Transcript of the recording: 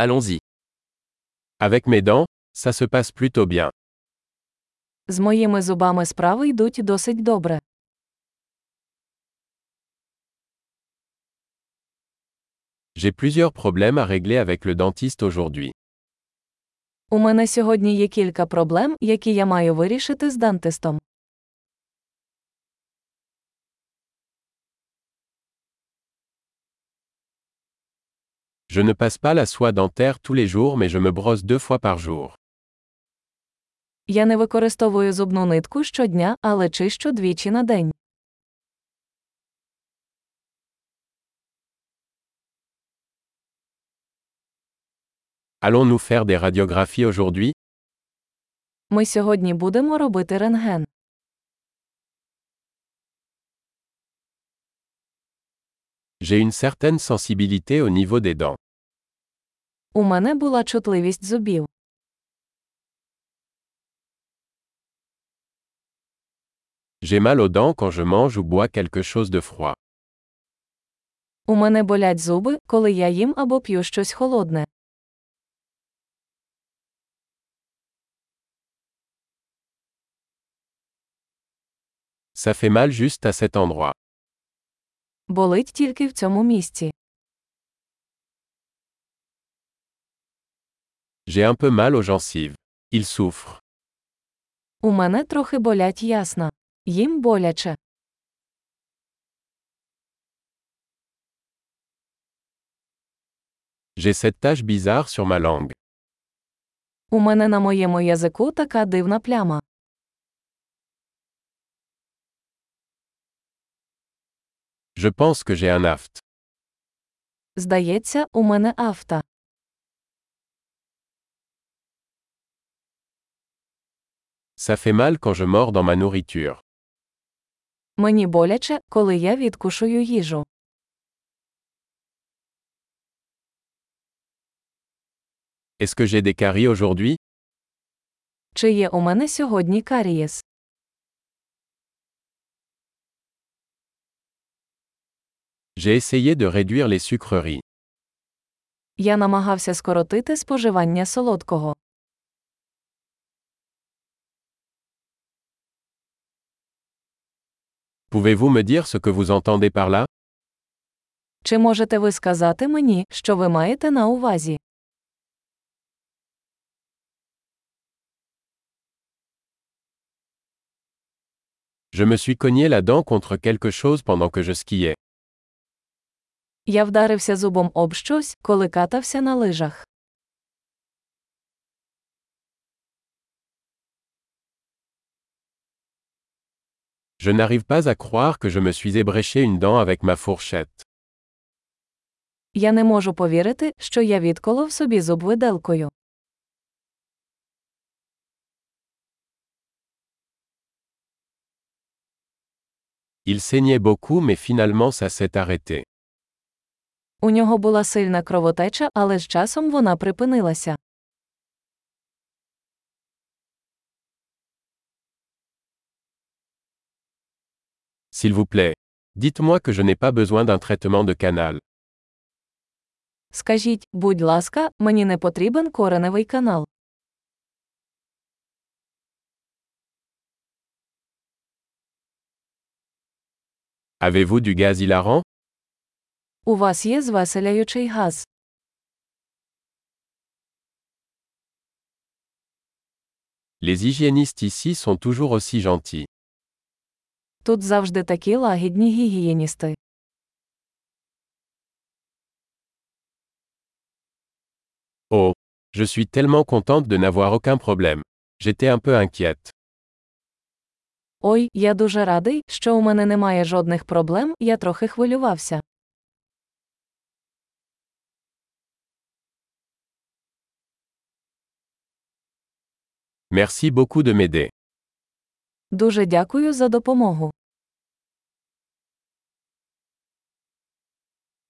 Allons-y. Avec mes dents, ça se passe plutôt bien. З моїми зубами справи йдуть досить добре. J'ai plusieurs problèmes à régler avec le dentiste aujourd'hui. У мене сьогодні є кілька проблем, які я маю вирішити з дантистом. Je ne passe pas la soie dentaire tous les jours mais je me brosse deux fois par jour. Я не використовую зубну нитку щодня, але чищу двічі на день. Allons-nous faire des radiographies aujourd'hui Ми сьогодні будемо робити рентген. J'ai une certaine sensibilité au niveau des dents. У мене була чутливість зубів. J'ai mal aux dents quand je mange ou bois quelque chose de froid. У мене болять зуби, коли я їм або п'ю щось холодне. Ça fait mal juste à cet endroit. Болить тільки в цьому місці. J'ai un peu mal aux gencives. Ils souffrent. У мене трохи болять ясна. Їм боляче. J'ai cette tache bizarre sur ma langue. У мене на моєму язику така дивна пляма. Je pense que j'ai un aft. Здається, у мене авто. Ça fait mal quand je mords dans ma nourriture. Мені боляче, коли я відкушую їжу. Est-ce que j'ai des caries aujourd'hui Чи є у мене сьогодні карієс? J'ai essayé de réduire les sucreries. Я намагався скоротити споживання солодкого. Pouvez-vous me dire ce que vous entendez par là Чи можете ви сказати мені, що ви маєте на увазі? Je me suis cogné la dent contre quelque chose pendant que je skiais. Я вдарився зубом об щось, коли катався на лижах. Je n'arrive pas à croire que je me suis ébréché une dent avec ma fourchette. Я не можу повірити, що я відколов собі зуб виделкою. Il saignait beaucoup mais finalement ça s'est arrêté. У нього була сильна кровотеча, але з часом вона припинилася. S'il vous plaît. Dites-moi que je n'ai pas besoin d'un traitement de canal. Скажіть, будь ласка, мені не потрібен кореневий канал. Avez-vous du gaz hilarant У вас є звеселяючий газ. Les hygiénistes ici sont toujours aussi gentils. Тут завжди такі лагідні гігієністи. Oh. Je suis tellement contente de n'avoir aucun problème. J'étais un peu inquiète. Ой, я дуже радий, що у мене немає жодних проблем, я трохи хвилювався. Merci beaucoup de m'aider. Дуже дякую за допомогу.